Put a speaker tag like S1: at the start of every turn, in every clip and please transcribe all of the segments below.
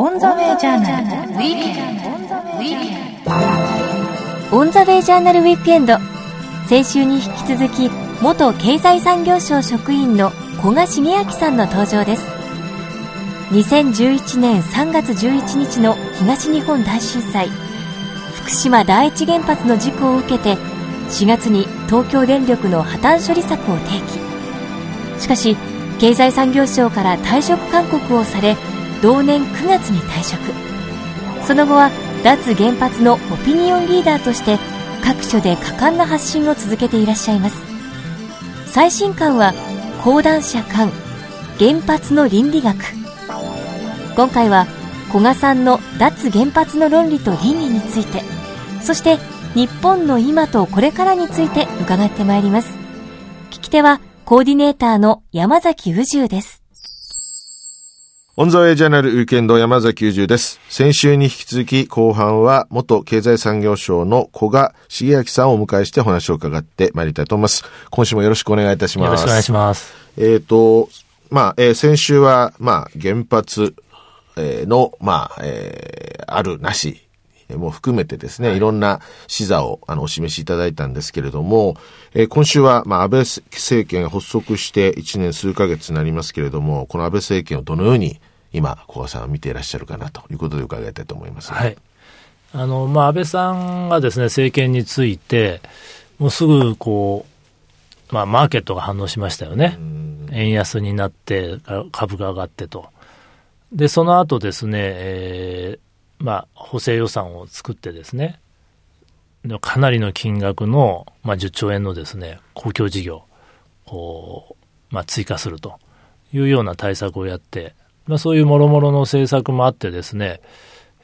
S1: オンザウェイジャーナルウィーケンド。
S2: オンザウェイジャーナルウィークエンド。先週に引き続き、元経済産業省職員の古賀茂明さんの登場です。2011年3月11日の東日本大震災、福島第一原発の事故を受けて、4月に東京電力の破綻処理策を提起。しかし、経済産業省から退職勧告をされ、同年9月に退職。その後は脱原発のオピニオンリーダーとして各所で果敢な発信を続けていらっしゃいます。最新刊は講談社刊原発の倫理学。今回は古賀さんの脱原発の論理と倫理についてそして日本の今とこれからについて伺ってまいります。聞き手はコーディネーターの山崎宇宙です。
S3: オンザウェイジャーナルウィークエンド山崎九十です。先週に引き続き後半は元経済産業省の古賀茂明さんをお迎えしてお話を伺ってまいりたいと思います。今週もよろしくお願いいたします。よ
S4: ろしくお願いします。
S3: えっ、ー、と、まあ、えー、先週は、まあ、原発、えー、の、まあ、えー、あるなし、も含めてですね、はい、いろんな視座をあのお示しいただいたんですけれども、えー、今週は、まあ、安倍政権が発足して1年数ヶ月になりますけれども、この安倍政権をどのように今、小川さんは見ていらっしゃるかなということで伺いたいと思います、
S4: はい。あの、まあ、安倍さんがですね、政権について、もうすぐ、こう、まあ、マーケットが反応しましたよね。円安になって、株が上がってと。で、その後ですね、えー、まあ、補正予算を作ってですね、かなりの金額の、まあ、10兆円のですね、公共事業を、まあ、追加するというような対策をやって、まあ、そういうもろもろの政策もあってですね、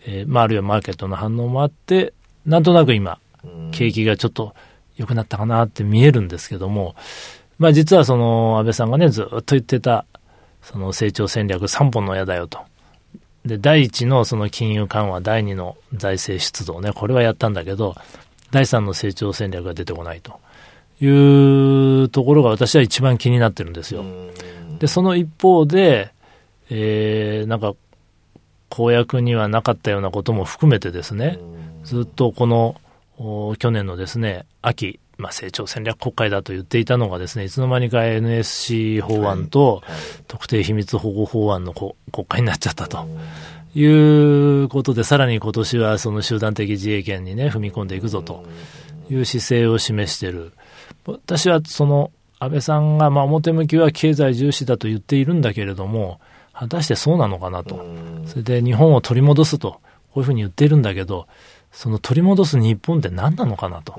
S4: えー、まあ、あるいはマーケットの反応もあって、なんとなく今、景気がちょっと良くなったかなって見えるんですけども、まあ、実はその安倍さんがね、ずっと言ってた、その成長戦略3本の矢だよと。で、第1のその金融緩和、第2の財政出動ね、これはやったんだけど、第3の成長戦略が出てこないというところが私は一番気になってるんですよ。で、その一方で、えー、なんか公約にはなかったようなことも含めてですね、ずっとこの去年のですね秋、まあ、成長戦略国会だと言っていたのがですねいつの間にか NSC 法案と特定秘密保護法案の国会になっちゃったと。いうことで、さらに今年はその集団的自衛権にね、踏み込んでいくぞと。いう姿勢を示している。私はその安倍さんが、まあ表向きは経済重視だと言っているんだけれども、果たしてそうなのかなと。それで日本を取り戻すと、こういうふうに言っているんだけど、その取り戻す日本って何なのかなと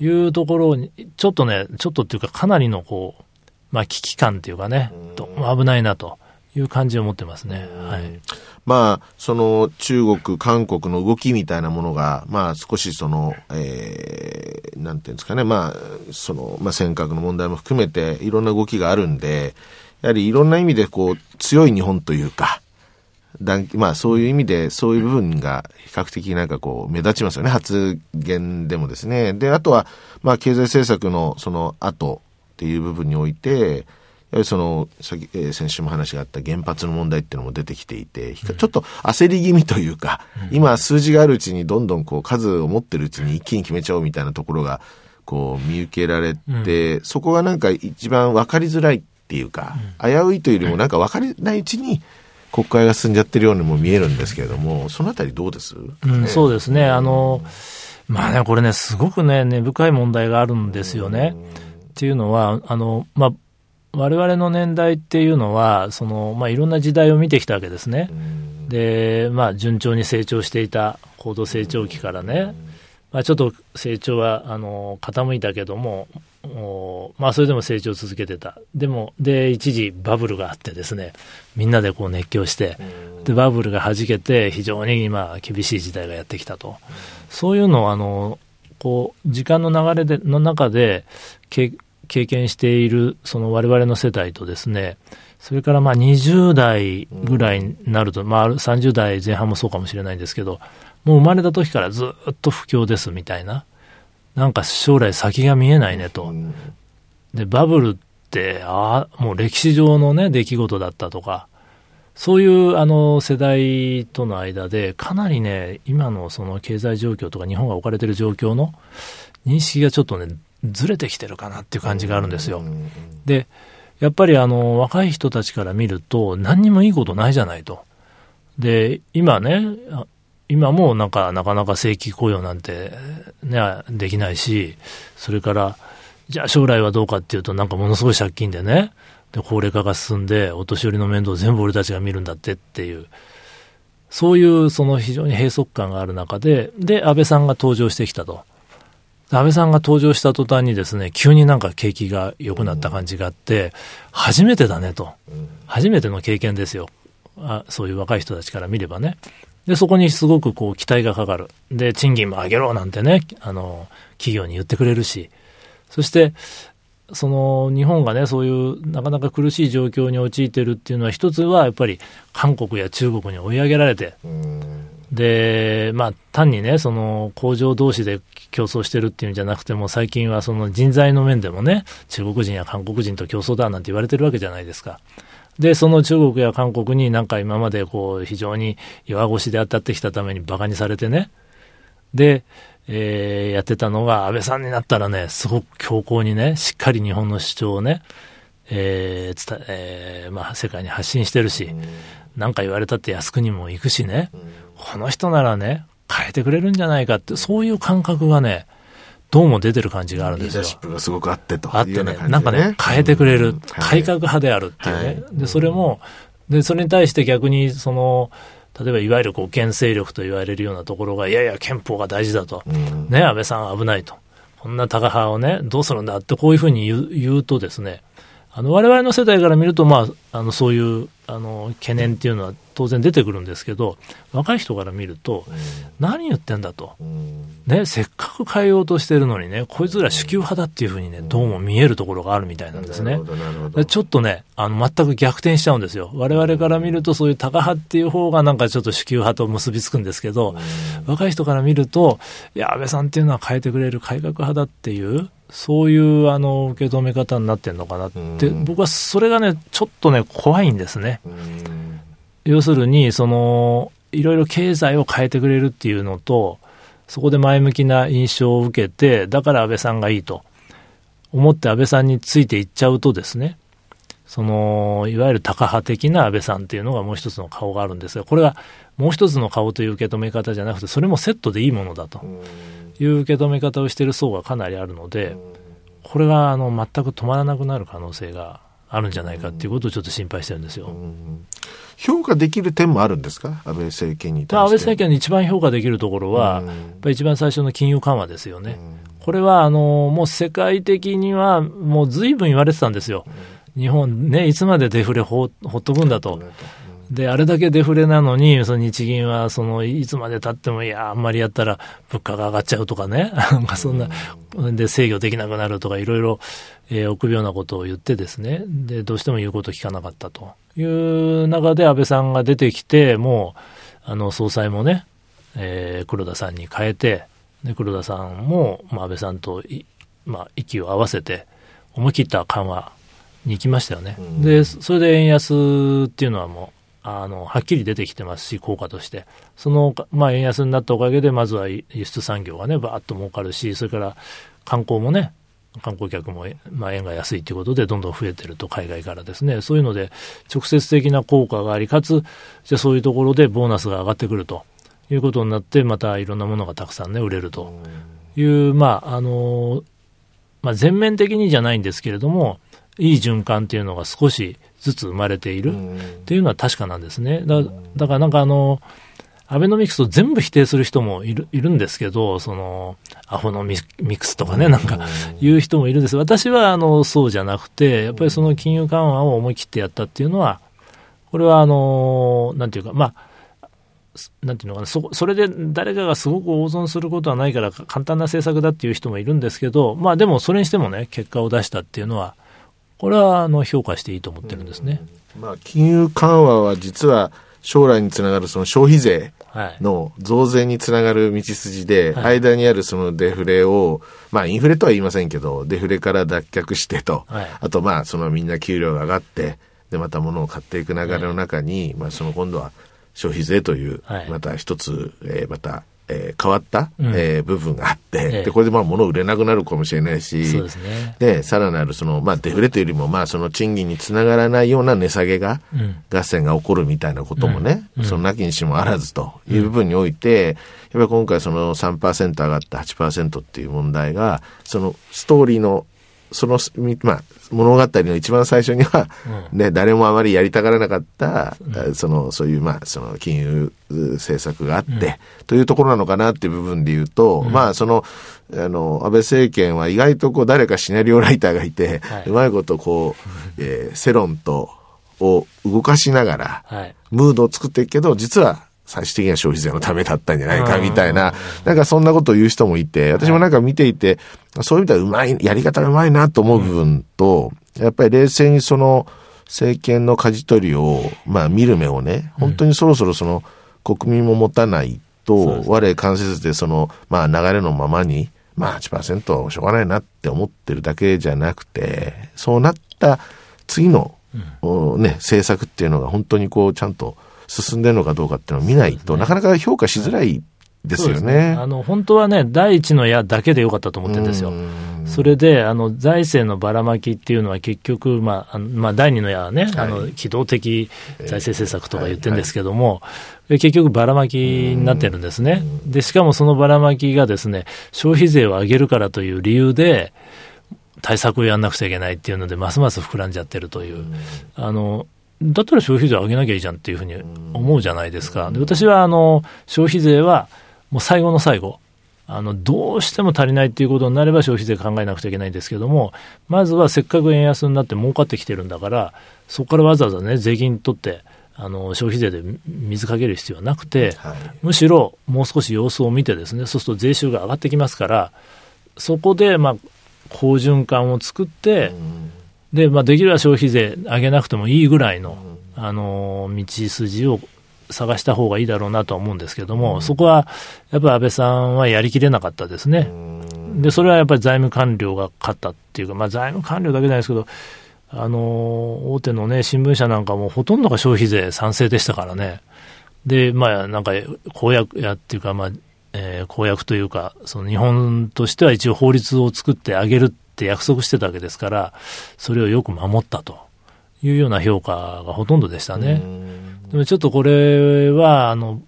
S4: いうところに、ちょっとね、ちょっとっていうかかなりのこう、まあ危機感っていうかね、危ないなという感じを持ってますね。はい。
S3: まあ、その中国、韓国の動きみたいなものが、まあ少しその、えー、なんていうんですかね、まあ、その、まあ尖閣の問題も含めていろんな動きがあるんで、やはりいろんな意味でこう強い日本というか、まあそういう意味でそういう部分が比較的なんかこう目立ちますよね、発言でもですね。で、あとはまあ経済政策のその後っていう部分において、やはりその、先、えー、先週も話があった原発の問題っていうのも出てきていて、ちょっと焦り気味というか、今数字があるうちにどんどんこう数を持ってるうちに一気に決めちゃおうみたいなところが、こう見受けられて、そこがなんか一番分かりづらいっていうか、危ういというよりもなんか分からないうちに国会が進んじゃってるようにも見えるんですけれども、そのあたりどうです、
S4: うん、そうですね。あの、まあね、これね、すごくね、根深い問題があるんですよね。っていうのは、あの、まあ、我々の年代っていうのは、その、まあ、いろんな時代を見てきたわけですね。で、まあ、順調に成長していた高度成長期からね、まあ、ちょっと成長は、あの、傾いたけども、まあそれでも成長を続けてた。でも、で、一時バブルがあってですね、みんなでこう熱狂して、で、バブルが弾けて非常に今厳しい時代がやってきたと。そういうのをあの、こう、時間の流れで、の中で経験しているその我々の世代とですね、それからまあ20代ぐらいになると、まあ30代前半もそうかもしれないんですけど、もう生まれた時からずっと不況ですみたいな。なんか将来先が見えないねと。で、バブルって、ああ、もう歴史上のね、出来事だったとか、そういうあの世代との間で、かなりね、今のその経済状況とか日本が置かれている状況の認識がちょっとね、ずれてきてるかなっていう感じがあるんですよ。で、やっぱりあの若い人たちから見ると、何にもいいことないじゃないと。で、今ね、今もなんかなかなか正規雇用なんて、ね、できないし、それから、じゃあ将来はどうかっていうと、なんかものすごい借金でね、で、高齢化が進んで、お年寄りの面倒を全部俺たちが見るんだってっていう、そういうその非常に閉塞感がある中で、で、安倍さんが登場してきたと。安倍さんが登場した途端にですね、急になんか景気が良くなった感じがあって、初めてだねと。初めての経験ですよ。あそういう若い人たちから見ればね。で、そこにすごくこう期待がかかる。で、賃金も上げろなんてね、あの、企業に言ってくれるし、そして、その日本がね、そういうなかなか苦しい状況に陥っているっていうのは、一つはやっぱり韓国や中国に追い上げられて、で、まあ、単にね、その工場同士で競争してるっていうんじゃなくても、最近はその人材の面でもね、中国人や韓国人と競争だなんて言われてるわけじゃないですか。で、その中国や韓国になんか今までこう非常に弱腰で当たってきたために馬鹿にされてね。で、えー、やってたのが安倍さんになったらね、すごく強硬にね、しっかり日本の主張をね、えー、伝えー、まあ世界に発信してるし、何か言われたって靖国も行くしね、この人ならね、変えてくれるんじゃないかって、そういう感覚がね、どうも出てる感じがあるんですよ。リーダーシップ
S3: がすごくあってと、
S4: あってね、なんかね、変えてくれる、改革派であるっていうね。で、それも、で、それに対して逆に、その、例えばいわゆるこう牽制力と言われるようなところが、いやいや、憲法が大事だと。ね、安倍さん危ないと。こんなタカ派をね、どうするんだってこういうふうに言う言うとですね、あの、我々の世代から見ると、まあ、あの、そういう、あの、懸念っていうのは当然出てくるんですけど、若い人から見ると、何言ってんだと。ね、せっかく変えようとしてるのにね、こいつら主給派だっていうふうにね、どうも見えるところがあるみたいなんですね。ちょっとね、あの、全く逆転しちゃうんですよ。我々から見ると、そういうタカ派っていう方がなんかちょっと主給派と結びつくんですけど、若い人から見ると、いや、安倍さんっていうのは変えてくれる改革派だっていう、そういうあの受け止め方になってるのかなって、僕はそれがね、ちょっとね、怖いんですね。要するに、その、いろいろ経済を変えてくれるっていうのと、そこで前向きな印象を受けて、だから安倍さんがいいと。思って安倍さんについていっちゃうとですね、その、いわゆるタカ派的な安倍さんっていうのがもう一つの顔があるんですが、これはもう一つの顔という受け止め方じゃなくて、それもセットでいいものだという受け止め方をしている層がかなりあるので、これがあの全く止まらなくなる可能性があるんじゃないかっていうことをちょっと心配してるんですよ。
S3: 評価できる点もあるんですか？安倍政権に対して。
S4: 安倍政権に一番評価できるところは、やっぱり一番最初の金融緩和ですよね。これは、あの、もう世界的には、もう随分言われてたんですよ。日本ね、いつまでデフレほほっとくんだと。で、あれだけデフレなのに、その日銀は、その、いつまで経っても、いや、あんまりやったら物価が上がっちゃうとかね、なんかそんな、で、制御できなくなるとか、いろいろ、えー、臆病なことを言ってですね、で、どうしても言うこと聞かなかったという中で安倍さんが出てきて、もう、あの、総裁もね、えー、黒田さんに変えて、で、黒田さんも、まあ、安倍さんとまあ、息を合わせて、思い切った緩和に行きましたよね。で、それで円安っていうのはもう、あの、はっきり出てきてますし、効果として。その、まあ、円安になったおかげで、まずは輸出産業がね、ばーっと儲かるし、それから観光もね、観光客も、まあ、円が安いということで、どんどん増えてると、海外からですね。そういうので、直接的な効果があり、かつ、じゃそういうところでボーナスが上がってくるということになって、またいろんなものがたくさんね、売れるという、まあ、あの、まあ、全面的にじゃないんですけれども、いい循環っていうのが少しずつ生まれているっていうのは確かなんですね。だだからなんかあの、アベノミクスを全部否定する人もいるいるんですけど、その、アホのミクスとかね、なんか言う人もいるんです。私はあの、そうじゃなくて、やっぱりその金融緩和を思い切ってやったっていうのは、これはあの、なんていうか、まあ、なんていうのかな、そ、それで誰かがすごく大損することはないから簡単な政策だっていう人もいるんですけど、まあでもそれにしてもね、結果を出したっていうのは、これはあの評価していいと思ってるんですね。
S3: まあ、金融緩和は実は将来につながるその消費税の増税につながる道筋で、はい、間にあるそのデフレを、まあインフレとは言いませんけど、デフレから脱却してと、はい、あとまあそのみんな給料が上がって、で、また物を買っていく流れの中に、まあ、その今度は消費税という、
S4: はい。
S3: また一つ、えーまた、えー変わった、
S4: うん
S3: えー部分があって、
S4: ええ
S3: で、これでまあ物を売れなくなるかもしれないし、
S4: ね。
S3: で、さらなるその、まあ、デフレというよりも、まあ、その賃金につながらないような値下げが、
S4: うん。
S3: 合戦が起こるみたいなこともね、
S4: うん
S3: そのなきにしもあらずという部分において、やっぱり今回その3%上がった8%っていう問題が、そのストーリーの、その、みまあ、物語の一番最初には、ね、誰もあまりやりたがらなかった、その、そういう、まあ、その金融政策があって、というところなのかなっていう部分で言うと、まあ、その、あの、安倍政権は意外とこう、誰かシナリオライターがいて、
S4: はい。う
S3: まいことこう、えー世論と、を動かしながら、
S4: はい。
S3: ムードを作っていくけど、実は最終的には消費税のためだったんじゃないかみたいな、なんかそんなことを言う人もいて、私もなんか見ていて、そういう意味ではうまい、やり方がうまいなと思う部分と、やっぱり冷静にその政権の舵取りを、まあ見る目をね、本当にそろそろその国民も持たないと、我関せずでその、まあ流れのままに、まあ8%はしょうがないなって思ってるだけじゃなくて、そうなった次の、おね、政策っていうのが本当にこうちゃんと進んでるのかどうかっていうのを見ないと、なかなか評価しづらいですよ
S4: そう
S3: ね。
S4: あの、本当はね、第一の矢だけでよかったと思ってるんですよ。それで、あの、財政のばらまきっていうのは結局、まあ、まあ、第二の矢はね、あの、機動的財政政策とか言ってるんですけども、結局ばらまきになってるんですね。で、しかもそのばらまきがですね、消費税を上げるからという理由で、対策をやんなくちゃいけないっていうので、ますます膨らんじゃってるという。あの、だったら消費税上げなきゃいいじゃんっていうふうに思うじゃないですか。で私は、あの、消費税は、もう最後の最後、あの、どうしても足りないっていうことになれば消費税考えなくちゃいけないんですけども、まずはせっかく円安になって儲かってきてるんだから、そこからわざわざね、税金取って、あの、消費税で水かける必要はなくて、
S3: はい。
S4: むしろもう少し様子を見てですね、そうすると税収が上がってきますから、そこで、まあ、好循環を作って、で、まあ、できれば消費税上げなくてもいいぐらいの、あの、道筋を探した方がいいだろうなとは思うんですけども、そこは、やっぱり安倍さんはやりきれなかったですね。で、それはやっぱり財務官僚が勝ったっていうか、まあ、財務官僚だけじゃないですけど、あの、大手のね、新聞社なんかもほとんどが消費税賛成でしたからね。で、まあ、なんか、公約やっていうか、まあ、えー公約というか、その日本としては一応法律を作ってあげるって約束してたわけですから、それをよく守ったというような評価がほとんどでしたね。でもちょっとこれは、あの、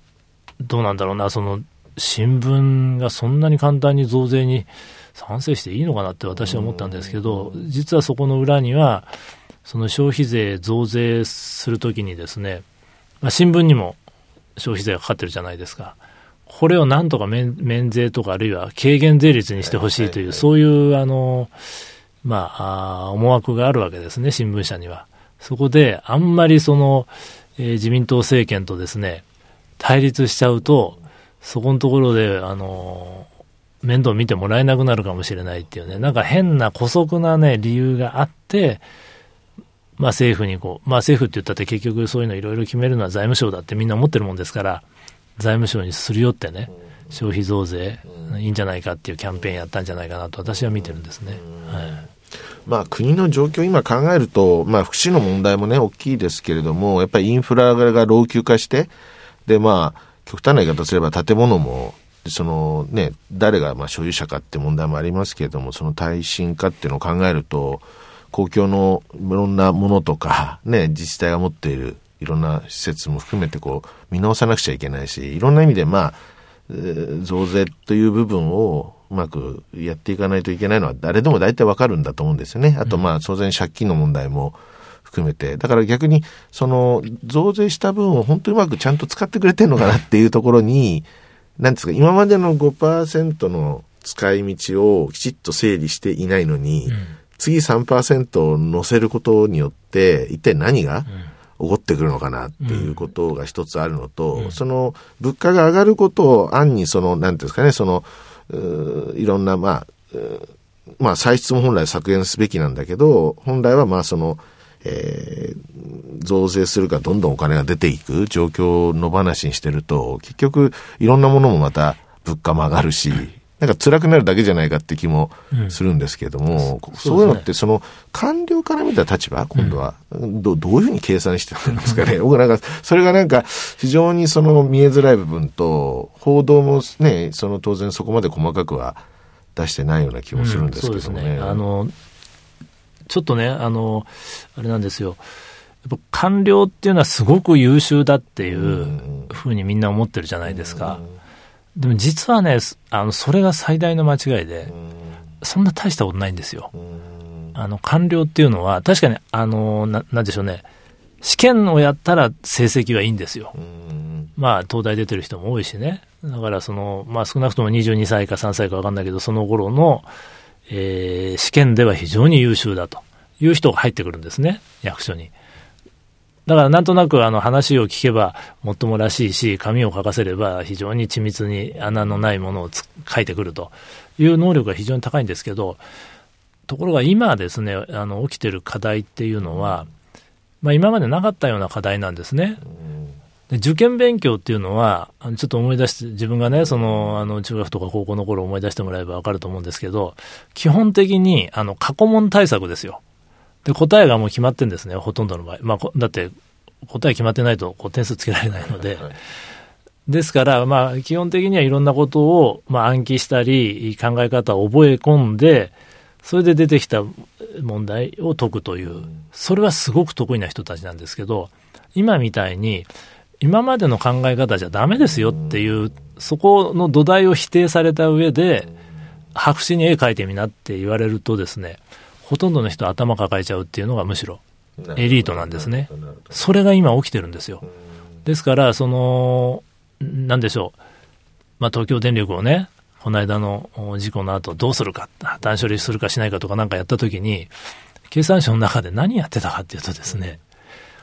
S4: どうなんだろうな、その、新聞がそんなに簡単に増税に賛成していいのかなって私は思ったんですけど、実はそこの裏には、その消費税増税するときにですね、まあ、新聞にも消費税がかかってるじゃないですか。これをなんとか免免税とかあるいは軽減税率にしてほしいという、そういう、あの、まあ、思惑があるわけですね、新聞社には。そこで、あんまりその、えー自民党政権とですね、対立しちゃうと、そこのところで、あの、面倒見てもらえなくなるかもしれないっていうね、なんか変な姑息なね、理由があって、まあ政府にこう、まあ政府って言ったって結局そういうのいろいろ決めるのは財務省だってみんな思ってるもんですから、財務省にすり寄ってね、消費増税いいんじゃないかっていうキャンペーンやったんじゃないかなと私は見てるんですね。はい。
S3: まあ国の状況を今考えると、まあ福祉の問題もね、大きいですけれども、やっぱりインフラが老朽化して、でまあ、極端な言い方すれば建物も、そのね、誰がまあ所有者かって問題もありますけれども、その耐震化っていうのを考えると、公共のいろんなものとか、ね、自治体が持っているいろんな施設も含めてこう、見直さなくちゃいけないし、いろんな意味でまあ、えー増税という部分をうまくやっていかないといけないのは誰でも大体わかるんだと思うんですよね。あとまあ当然借金の問題も含めて。だから逆にその増税した分を本当にうまくちゃんと使ってくれてるのかなっていうところに、なんですか、今までの5%の使い道をきちっと整理していないのに、次3%を乗せることによって一体何が？起こってくるのかなっていうことが一つあるのと、その物価が上がることを暗にその、なんていうんですかね、その、いろんな、まあ、まあ、歳出も本来削減すべきなんだけど、本来はまあ、その、えー増税するかどんどんお金が出ていく状況の話にしてると、結局、いろんなものもまた物価も上がるし、なんか辛くなるだけじゃないかって気もするんですけれども、うん、そういうのって、その、官僚から見た立場、今度は、どどういうふうに計算してるんですかね。僕なんか、それがなんか、非常にその見えづらい部分と、報道もね、その当然そこまで細かくは出してないような気もするんですけどね。うん、ね
S4: あの、ちょっとね、あの、あれなんですよ。やっぱ官僚っていうのはすごく優秀だっていうふうにみんな思ってるじゃないですか。うんでも実はね、あの、それが最大の間違いで、そんな大したことないんですよ。あの、官僚っていうのは、確かに、あの、な、なんでしょうね、試験をやったら成績はいいんですよ。まあ、東大出てる人も多いしね。だから、その、まあ、少なくとも22歳か3歳か分かんないけど、その頃の、えー、試験では非常に優秀だという人が入ってくるんですね、役所に。だからなんとなくあの話を聞けばもっともらしいし、紙を書かせれば非常に緻密に穴のないものを書いてくるという能力が非常に高いんですけど、ところが今ですね、あの起きてる課題っていうのは、まあ、今までなかったような課題なんですね。で受験勉強っていうのは、ちょっと思い出して、自分がね、その、あの、中学とか高校の頃思い出してもらえばわかると思うんですけど、基本的に、あの、過去問対策ですよ。で、答えがもう決まってんですね、ほとんどの場合。まあ、だって、答え決まってないとこう点数つけられないので。ですから、まあ、基本的にはいろんなことを、まあ、暗記したり、考え方を覚え込んで、それで出てきた問題を解くという、それはすごく得意な人たちなんですけど、今みたいに、今までの考え方じゃダメですよっていう、そこの土台を否定された上で、白紙に絵描いてみなって言われるとですね、ほとんどの人頭抱えちゃうっていうのがむしろエリートなんですね。それが今起きてるんですよ。ですから、その、なんでしょう。まあ、東京電力をね、この間の事故の後どうするか、破綻処理するかしないかとかなんかやったときに、経産省の中で何やってたかっていうとですね、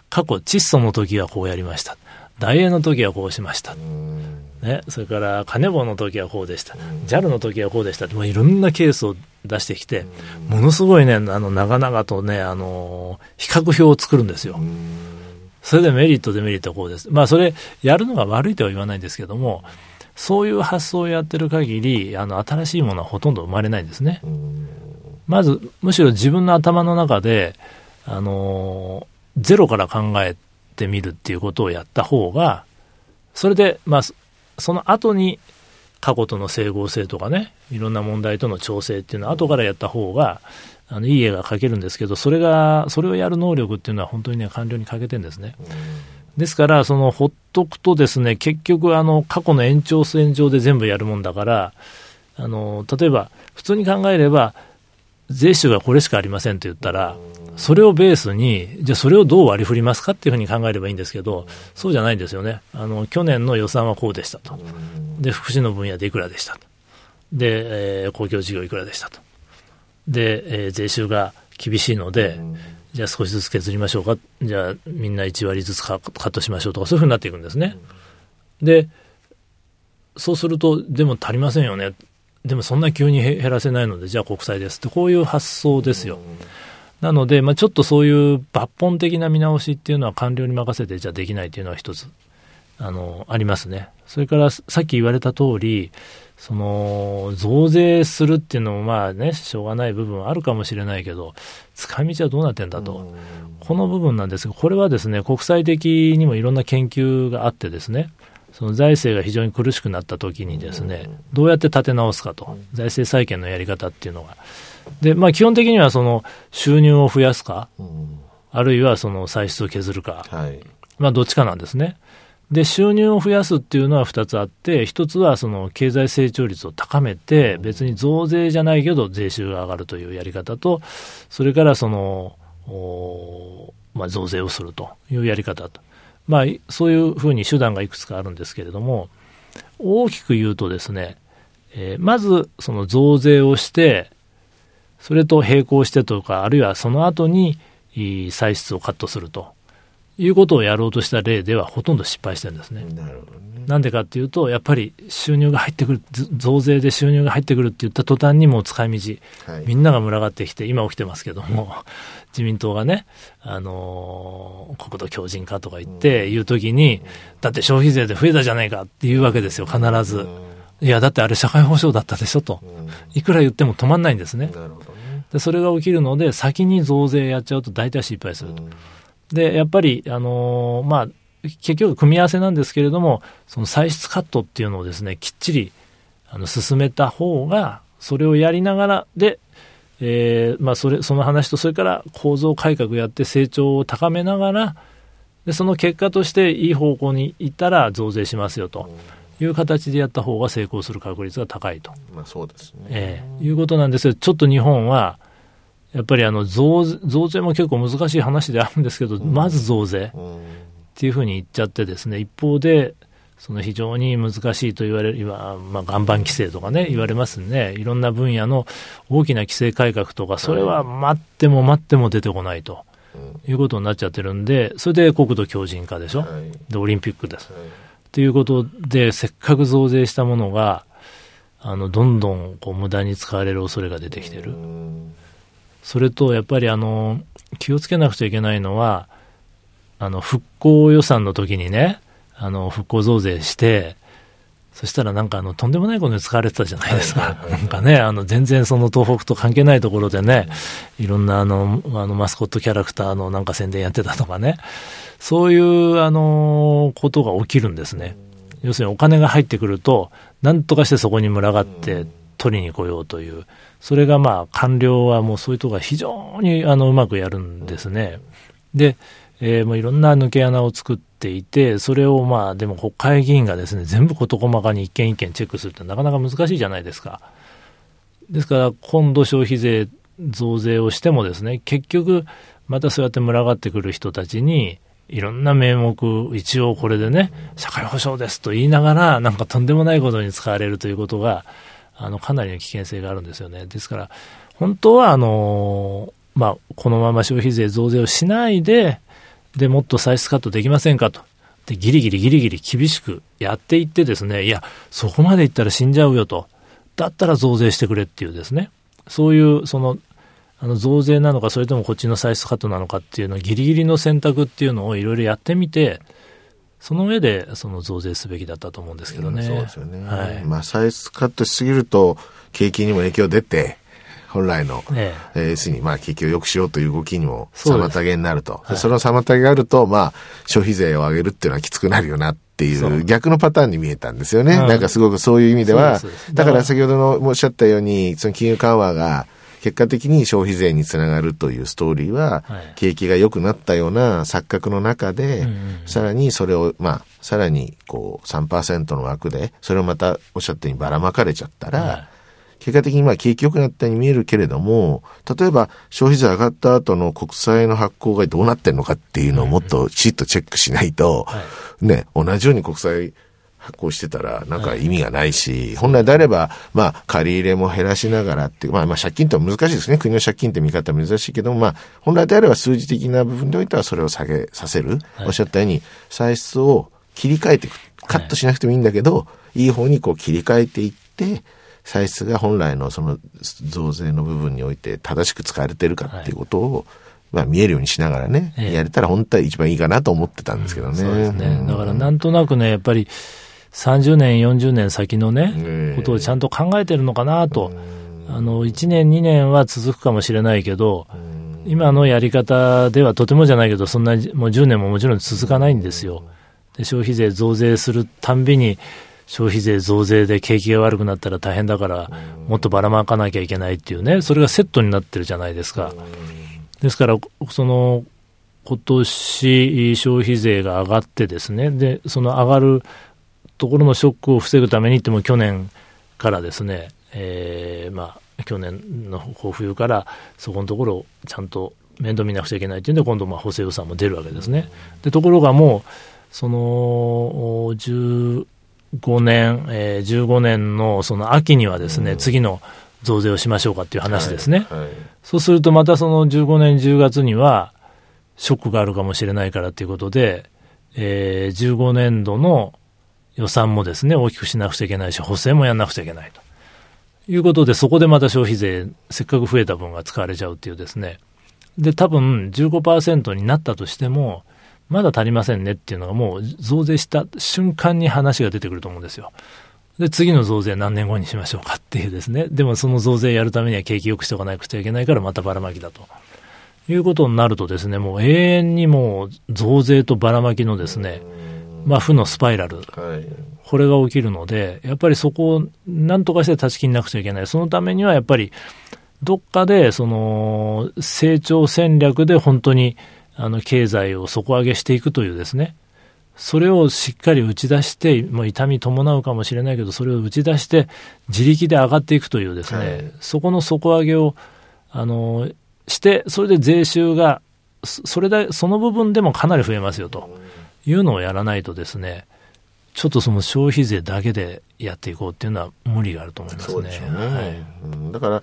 S4: 過去窒素の時はこうやりました。大英の時はこうしました。ね、それからカネボの時はこうでした、JAL の時はこうでしたもういろんなケースを出してきて、ものすごいね、あの長々とね、あの比較表を作るんですよ。それでメリット、デメリットはこうです。まあ、それ、やるのが悪いとは言わないんですけども、そういう発想をやってる限り、あの、新しいものはほとんど生まれないんですね。まず、むしろ自分の頭の中で、あの、ゼロから考えてみるっていうことをやった方が、それで、まあ、その後に過去との整合性とかね、いろんな問題との調整っていうのは後からやった方が、あのいい絵が描けるんですけど、それが、それをやる能力っていうのは本当にね、官僚に欠けてるんですね。ですから、その、ほっとくとですね、結局、あの、過去の延長線上で全部やるもんだから、あの、例えば、普通に考えれば、税収がこれしかありませんと言ったら、それをベースに、じゃあそれをどう割り振りますかっていうふうに考えればいいんですけど、そうじゃないんですよね。あの、去年の予算はこうでしたと。で、福祉の分野でいくらでしたと。で、えー、公共事業いくらでしたと。で、えー、税収が厳しいので、じゃあ少しずつ削りましょうか。じゃあみんな1割ずつカットしましょうとか、そういうふうになっていくんですね。で、そうすると、でも足りませんよね。でもそんな急に減らせないので、じゃあ国債ですって、こういう発想ですよ。なので、まあ、ちょっとそういう抜本的な見直しっていうのは官僚に任せてじゃできないっていうのは一つ、あの、ありますね。それからさっき言われた通り、その、増税するっていうのもまあね、しょうがない部分はあるかもしれないけど、使い道はどうなってんだと。この部分なんですが、これはですね、国際的にもいろんな研究があってですね、その財政が非常に苦しくなった時にですね、どうやって立て直すかと、財政再建のやり方っていうのが、で、まあ、基本的にはその収入を増やすか、うん、あるいはその歳出を削るか、はい、まあ、どっちかなんですね。で、収入を増やすっていうのは2つあって、1つはその経済成長率を高めて、別に増税じゃないけど税収が上がるというやり方と、それからその、まあ、増税をするというやり方と。まあ、そういうふうに手段がいくつかあるんですけれども、大きく言うとですね、えー、まずその増税をして、それと並行してとか、あるいはその後に歳出をカットすると。いうことをやろうとした例ではほとんど失敗してるんですね。なるほどね。なんでかっていうと、やっぱり収入が入ってくる、増税で収入が入ってくるって言った途端にもう使い道、はい、みんなが群がってきて、今起きてますけども、自民党がね、あのー、国土強靭化とか言って、言うときに、だって消費税で増えたじゃないかっていうわけですよ、必ず。いや、だってあれ社会保障だったでしょと。いくら言っても止まんないんですね。
S3: ね。
S4: で、それが起きるので、先に増税やっちゃうと大体失敗すると。で、やっぱり、あのーまあ、結局組み合わせなんですけれども、その歳出カットっていうのをですね、きっちり、あの、進めた方が、それをやりながら、で、えーまあ、それ、その話と、それから構造改革やって成長を高めながら、で、その結果としていい方向に行ったら増税しますよという形でやった方が成功する確率が高いと。
S3: まあそうですね。
S4: ええいうことなんですけど、ちょっと日本は、やっぱりあの増増税も結構難しい話であるんですけど、まず増税
S3: うん
S4: っていうふうに言っちゃってですね、一方で、その非常に難しいと言われる、今、まあ、岩盤規制とかね、言われますね。いろんな分野の大きな規制改革とか、それは待っても待っても出てこないということになっちゃってるんで、それで国土強靭化でしょ？
S3: はい
S4: で、オリンピックです。
S3: はい
S4: ということで、せっかく増税したものが、あの、どんどんこう無駄に使われる恐れが出てきてる。
S3: うん
S4: それと、やっぱりあの、気をつけなくちゃいけないのは、あの、復興予算の時にね、あの、復興増税して、そしたらなんかあの、とんでもないことに使われてたじゃないですか。なんかね、あの、全然その東北と関係ないところでね、いろんなあの、あの、マスコットキャラクターのなんか宣伝やってたとかね、そういう、あの、ことが起きるんですね。要するにお金が入ってくると、なんとかしてそこに群がって取りに来ようという、それがまあ官僚はもうそういうところが非常にあのうまくやるんですね。で、えーもういろんな抜け穴を作っていて、それをまあでも国会議員がですね、全部事細かに一件一件チェックするってなかなか難しいじゃないですか。ですから今度消費税増税をしてもですね、結局またそうやって群がってくる人たちに、いろんな名目、一応これでね、社会保障ですと言いながら、なんかとんでもないことに使われるということが、あの、かなりの危険性があるんですよね。ですから、本当は、あの、まあ、このまま消費税増税をしないで、で、もっと歳出カットできませんかと。で、ギリギリギリギリ厳しくやっていってですね、いや、そこまでいったら死んじゃうよと。だったら増税してくれっていうですね。そういう、その、あの増税なのか、それともこっちの歳出カットなのかっていうのをギリギリの選択っていうのをいろいろやってみて、その上でその増税すべきだったと思うんですけどね。
S3: そうですよね。
S4: はい。
S3: まあ、歳出カットしすぎると、景気にも影響出て、本来の、
S4: え
S3: えー要するに、まあ、景気を良くしようという動きにも妨げになると。その妨げがあると、まあ、消費税を上げるっていうのはきつくなるよなってい
S4: そう
S3: う、逆のパターンに見えたんですよね。
S4: うん
S3: なんかすごくそういう意味ではだから先ほどのおっしゃったように、その金融緩和が、結果的に消費税につながるというストーリーは、
S4: はい。
S3: 景気が良くなったような錯覚の中で、さらにそれを、まあ、さらにこう3%の枠で、それをまたおっしゃったようにばらまかれちゃったら、
S4: はい。
S3: 結果的にまあ景気良くなったように見えるけれども、例えば消費税上がった後の国債の発行がどうなってんのかっていうのをもっときちっとチェックしないと、
S4: は
S3: ね、同じように国債発行してたらなんか意味がないし、本来であれば、まあ借り入れも減らしながらっていう、まあまあ借金って難しいですね。国の借金って見方は難しいけども、まあ本来であれば数字的な部分においてはそれを下げさせる。
S4: はい
S3: おっしゃったように歳出を切り替えていく。カットしなくてもいいんだけど、いい方にこう切り替えていって、歳出が本来のその増税の部分において正しく使われてるかっていうことを、まあ見えるようにしながらね、
S4: ええ
S3: やれたら本当は一番いいかなと思ってたんですけどね。
S4: そうですね。
S3: うん
S4: だからなんとなくね、やっぱり30年、40年先のね、
S3: ええ
S4: ことをちゃんと考えてるのかなと。あの、1年、2年は続くかもしれないけど、今のやり方ではとてもじゃないけど、そんな、もう10年ももちろん続かないんですよ。で消費税増税するたんびに、消費税増税で景気が悪くなったら大変だから、もっとばらまかなきゃいけないっていうね、それがセットになってるじゃないですか。ですから、その、今年消費税が上がってですね、で、その上がるところのショックを防ぐためにっても去年からですね、えーまあ、去年の冬からそこのところをちゃんと面倒見なくちゃいけないっていうんで、今度まあ補正予算も出るわけですね。で、ところがもう、その、お15年、えー15年のその秋にはですね、次の増税をしましょうかっていう話ですね。
S3: はいはい
S4: そうするとまたその15年10月にはショックがあるかもしれないからということで、えー15年度の予算もですね、大きくしなくちゃいけないし、補正もやんなくちゃいけないと。いうことで、そこでまた消費税、せっかく増えた分が使われちゃうっていうですね。で、多分15%になったとしても、まだ足りませんねっていうのがもう増税した瞬間に話が出てくると思うんですよ。で、次の増税何年後にしましょうかっていうですね。でもその増税やるためには景気良くしておかなくちゃいけないからまたばらまきだと。いうことになるとですね、もう永遠にもう増税とばらまきのですね、まあ負のスパイラル。
S3: はい。
S4: これが起きるので、やっぱりそこを何とかして断ち切んなくちゃいけない。そのためにはやっぱり、どっかで、その、成長戦略で本当に、あの、経済を底上げしていくというですね、それをしっかり打ち出して、もう痛み伴うかもしれないけど、それを打ち出して、自力で上がっていくというですね、
S3: はい
S4: そこの底上げを、あの、して、それで税収が、そそれだ、その部分でもかなり増えますよというのをやらないとですね、ちょっとその消費税だけでやっていこうっていうのは無理があると思いますね。
S3: そうでしょうね、
S4: はい
S3: うんだから、や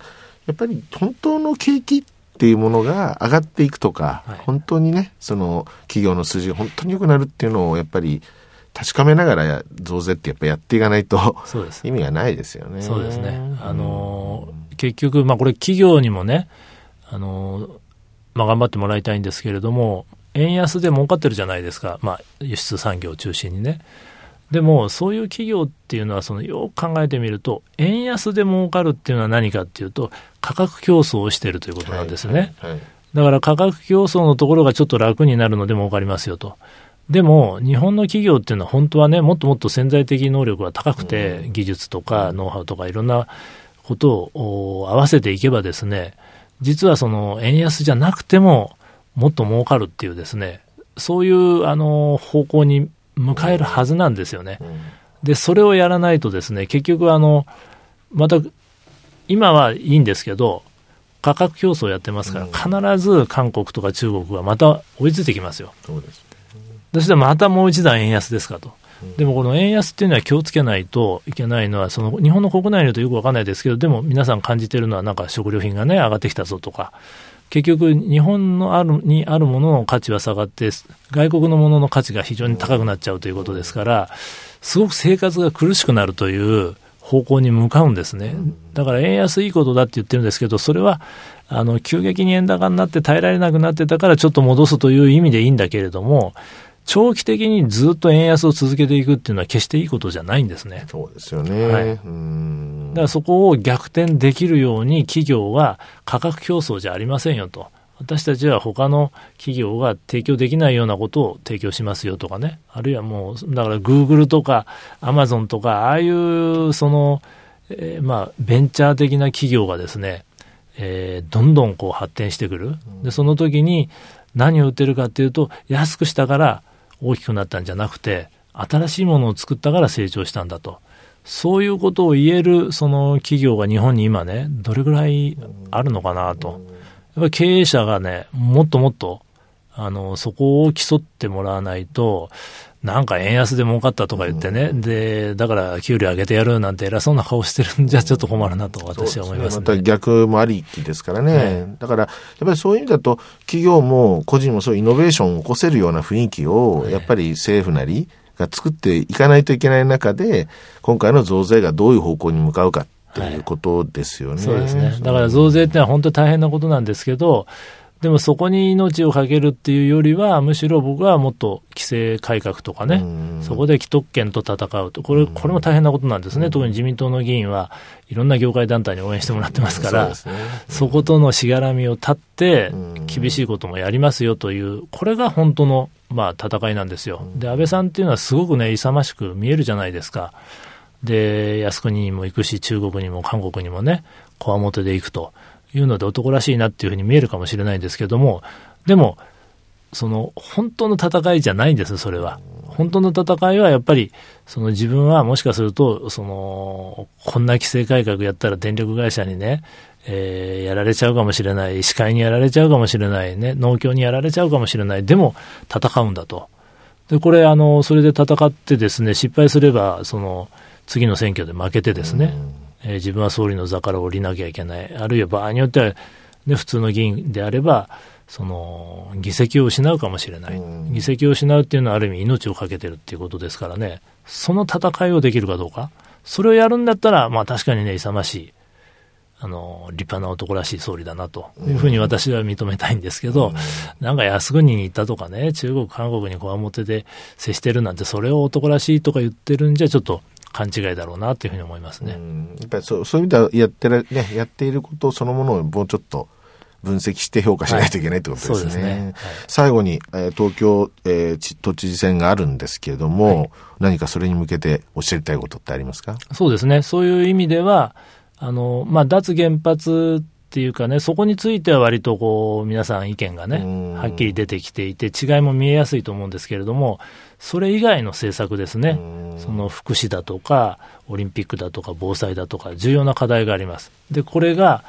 S3: っぱり本当の景気っていうものが上がっていくとか、
S4: はい
S3: 本当にね、その企業の数字が本当に良くなるっていうのをやっぱり確かめながらや増税ってやっぱやっていかないと
S4: そうです。
S3: 意味がないですよね。
S4: そうですね。あのー結局、まあこれ企業にもね、あのーまあ頑張ってもらいたいんですけれども、円安で儲かってるじゃないですか。まあ輸出産業を中心にね。でも、そういう企業っていうのは、そのよく考えてみると、円安で儲かるっていうのは何かっていうと、価格競争をしているということなんですね。
S3: はい。はい
S4: だから価格競争のところがちょっと楽になるので儲かりますよと。でも、日本の企業っていうのは本当はね、もっともっと潜在的能力が高くて、技術とかノウハウとかいろんなことをお合わせていけばですね、実はその円安じゃなくてももっと儲かるっていうですね、そういうあの方向に向かえるはずなんですよね。で、それをやらないとですね、結局あの、また、今はいいんですけど、価格競争やってますから、必ず韓国とか中国がまた追いついてきますよ。
S3: そうです。
S4: そしてまたもう一段円安ですかと。でもこの円安っていうのは気をつけないといけないのは、その日本の国内にいるとよくわかんないですけど、でも皆さん感じてるのはなんか食料品がね、上がってきたぞとか、結局日本のあるにあるものの価値は下がって、外国のものの価値が非常に高くなっちゃうということですから、すごく生活が苦しくなるという方向に向かうんですね。だから円安いいことだって言ってるんですけど、それは、あの、急激に円高になって耐えられなくなってたからちょっと戻すという意味でいいんだけれども、長期的にずっと円安を続けていくっていうのは決していいことじゃないんですね。
S3: そうですよね。
S4: はい
S3: うん
S4: だからそこを逆転できるように企業は価格競争じゃありませんよと。私たちは他の企業が提供できないようなことを提供しますよとかね。あるいはもう、だからグーグルとかアマゾンとか、ああいうその、えーまあ、ベンチャー的な企業がですね、えーどんどんこう発展してくる。で、その時に何を売ってるかっていうと、安くしたから大きくなったんじゃなくて、新しいものを作ったから成長したんだと。そういうことを言えるその企業が日本に今ね、どれぐらいあるのかなと。やっぱり経営者がね、もっともっと、あの、そこを競ってもらわないと、なんか円安で儲かったとか言ってね、で、だから給料上げてやるなんて偉そうな顔してるんじゃちょっと困るなと私は思います
S3: また
S4: ね。
S3: 逆もありきですからね、
S4: はい。
S3: だから、やっぱりそういう意味だと、企業も個人もそういうイノベーションを起こせるような雰囲気を、やっぱり政府なりが作っていかないといけない中で、今回の増税がどういう方向に向かうかっていうことですよね。
S4: そうですね。だから増税ってのは本当に大変なことなんですけど、でもそこに命をかけるっていうよりは、むしろ僕はもっと規制改革とかね、そこで既得権と戦うと、これ、これも大変なことなんですね。特に自民党の議員はいろんな業界団体に応援してもらってますから、
S3: そね。
S4: そことのしがらみを断って
S3: うん、
S4: 厳しいこともやりますよという、これが本当の、まあ、戦いなんですよ。で、安倍さんっていうのはすごくね、勇ましく見えるじゃないですか。で、靖国にも行くし、中国にも韓国にもね、こわもてで行くというので男らしいなっていうふうに見えるかもしれないんですけども、でも、その、本当の戦いじゃないんです、それは。本当の戦いはやっぱり、その自分はもしかすると、その、こんな規制改革やったら電力会社にね、えーやられちゃうかもしれない、医師会にやられちゃうかもしれない。ね、農協にやられちゃうかもしれない、でも戦うんだと。で、これ、あの、それで戦ってですね、失敗すれば、その、次の選挙で負けてですね、えー自分は総理の座から降りなきゃいけない。あるいは場合によっては、ね、普通の議員であれば、その、議席を失うかもしれない。
S3: うん
S4: 議席を失うっていうのはある意味命を懸けてるっていうことですからね、その戦いをできるかどうか。それをやるんだったら、まあ確かにね、勇ましい、あの、立派な男らしい総理だなというふうに私は認めたいんですけど、なんか靖国に行ったとかね、中国、韓国にこわもてで接してるなんて、それを男らしいとか言ってるんじゃちょっと勘違いだろうなというふうに思いますね。
S3: やっぱりそうそういう意味ではやってる、ね、やっていることそのものをもうちょっと分析して評価しないといけないってことですね。はい、すねはい、最後に、えー、東京、えー、都知事選があるんですけれども、はい、何かそれに向けておっしゃりたいことってありますか？
S4: そうですね。そういう意味では、あの、まあ、脱原発っていうかね、そこについては割とこう、皆さん意見がね、はっきり出てきていて、違いも見えやすいと思うんですけれども、それ以外の政策ですね、その福祉だとか、オリンピックだとか、防災だとか、重要な課題があります。で、これが、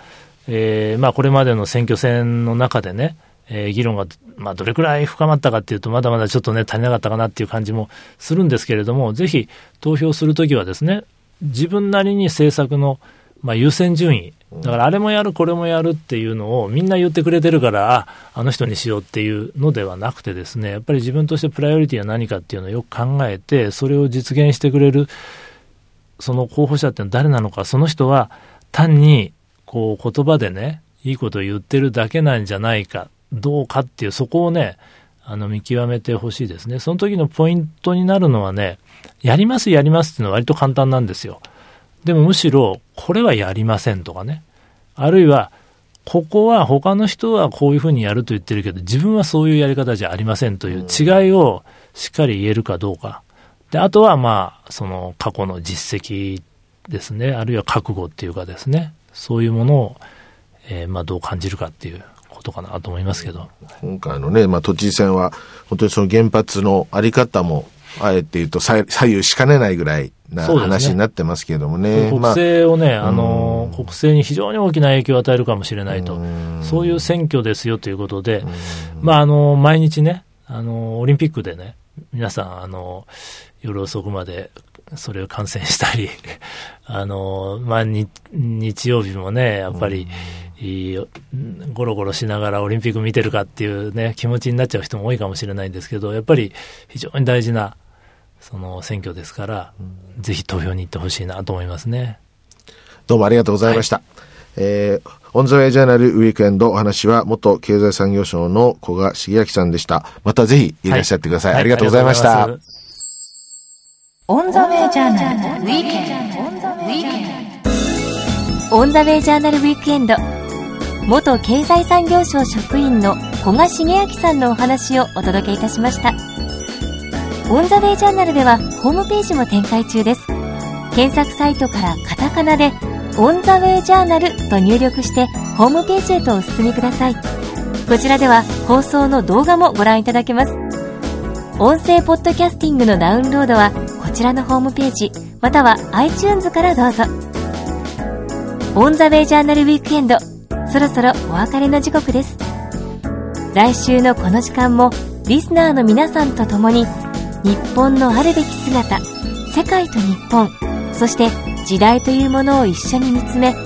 S4: えー、まあ、これまでの選挙戦の中でね、えー、議論が、まあ、どれくらい深まったかっていうと、まだまだちょっとね、足りなかったかなっていう感じもするんですけれども、ぜひ投票するときはですね、自分なりに政策の、まあ、優先順位、だからあれもやる、これもやるっていうのをみんな言ってくれてるから、ああの人にしようっていうのではなくてですね、やっぱり自分としてプライオリティは何かっていうのをよく考えて、それを実現してくれる、その候補者って誰なのか、その人は単にこう言葉でね、いいことを言ってるだけなんじゃないか、どうかっていう、そこをね、あの見極めてほしいですね。その時のポイントになるのはね、やります、やりますっていうのは割と簡単なんですよ。でもむしろ、これはやりませんとかね。あるいは、ここは他の人はこういうふうにやると言ってるけど、自分はそういうやり方じゃありませんという違いをしっかり言えるかどうか。で、あとはまあ、その過去の実績ですね、あるいは覚悟っていうかですね、そういうものを、えー、まあどう感じるかっていうことかなと思いますけど。
S3: 今回のね、まあ都知事選は、本当にその原発のあり方も、あえて言うと左右しかねないぐらいな話になってますけれどもね。
S4: ね国政をね、まあ、あの、国政に非常に大きな影響を与えるかもしれないと。そういう選挙ですよということで、まあ、あの、毎日ね、あの、オリンピックでね、皆さん、あの、夜遅くまでそれを観戦したり、あの、まあ、日曜日もね、やっぱり、ゴロゴロしながらオリンピック見てるかっていうね、気持ちになっちゃう人も多いかもしれないんですけど、やっぱり非常に大事なその選挙ですから、うん、ぜひ投票に行ってほしいなと思いますね。
S3: どうもありがとうございました。はい、えー、オンザウェイジャーナルウィークエンドお話は元経済産業省の古賀茂明さんでした。またぜひいらっしゃってください。はい、ありがとうございました。
S1: オンザウェイジャーナルウィークエンド。
S2: オンザウェイジャーナルウィークエンド。元経済産業省職員の古賀茂明さんのお話をお届けいたしました。オンザウェイジャーナルではホームページも展開中です。検索サイトからカタカナでオンザウェイジャーナルと入力してホームページへとお進みください。こちらでは放送の動画もご覧いただけます。音声ポッドキャスティングのダウンロードはこちらのホームページまたは iTunes からどうぞ。オンザウェイジャーナルウィークエンドそろそろお別れの時刻です。来週のこの時間もリスナーの皆さんと共に日本のあるべき姿世界と日本そして時代というものを一緒に見つめ考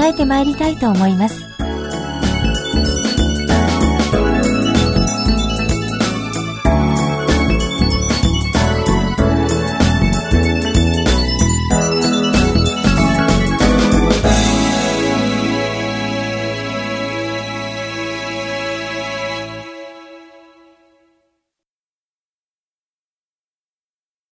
S2: えてまいりたいと思います